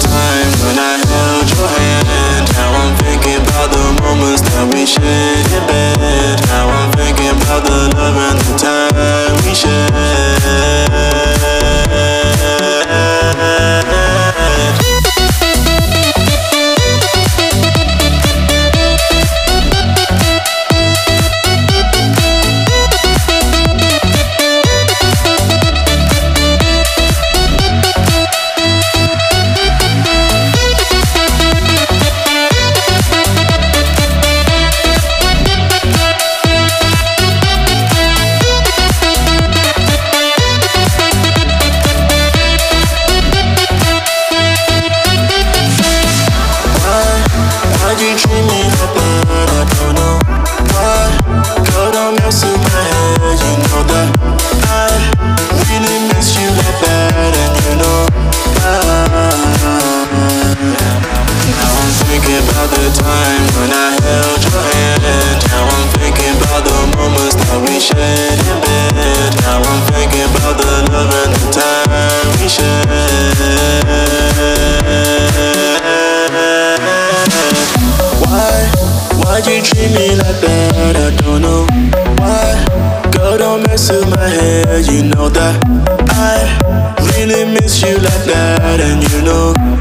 time. Why'd you treat me like that? I don't know why. Girl, don't mess with my head, you know that. I really miss you like that, and you know.